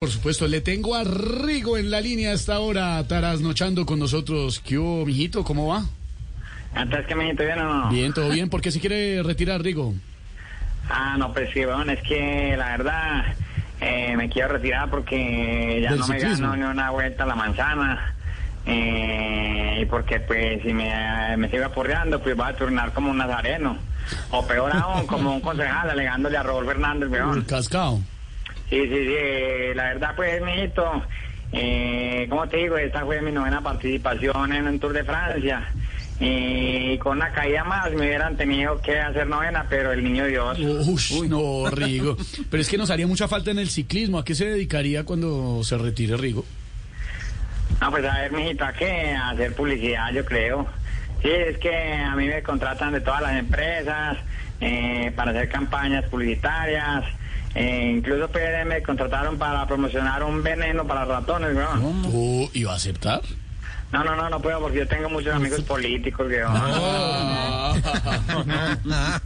Por supuesto, le tengo a Rigo en la línea hasta ahora, trasnochando con nosotros. ¿Qué hubo, mijito? ¿Cómo va? Antes que me bien o no. Bien, todo bien. ¿Por qué se quiere retirar, Rigo? Ah, no, pues sí, bueno, es que la verdad eh, me quiero retirar porque ya no me gano ni una vuelta a la manzana. Eh, y porque pues si me, me sigo apurreando, pues voy a turnar como un nazareno. O peor aún, como un concejal alegándole a Rodolfo Hernández, weón. Cascao. Sí, sí, sí, eh, la verdad pues, mijito, eh, como te digo, esta fue mi novena participación en un Tour de Francia. Y con una caída más me hubieran tenido que hacer novena, pero el niño Dios. Uy, no, Rigo. Pero es que nos haría mucha falta en el ciclismo. ¿A qué se dedicaría cuando se retire Rigo? No, pues a ver, mijito, ¿a qué? A hacer publicidad, yo creo. Sí, es que a mí me contratan de todas las empresas eh, para hacer campañas publicitarias. Eh, incluso pues, me contrataron para promocionar un veneno para ratones, weón. ¿Y va a aceptar? No, no, no, no puedo porque yo tengo muchos amigos políticos, weón. Ah.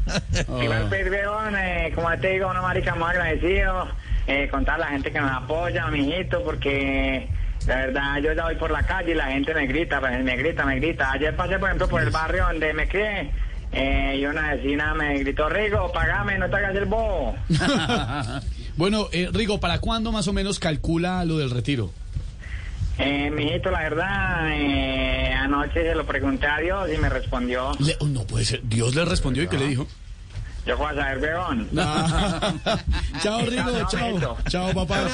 Igual, pues, weón, eh, como te digo, una marica muy agradecido eh, con toda la gente que nos apoya, mijito, porque la verdad yo ya voy por la calle y la gente me grita, me grita, me grita. Ayer pasé, por ejemplo, por el barrio donde me crié eh, y una vecina me gritó, Rigo, pagame, no te hagas el bobo. bueno, eh, Rigo, ¿para cuándo más o menos calcula lo del retiro? Eh, mijito, la verdad, eh, anoche se lo pregunté a Dios y me respondió, Le- oh, no puede ser. Dios le respondió y ¿qué le dijo? yo voy a saber, weón. chao, Rigo. Chao. Chao, papá.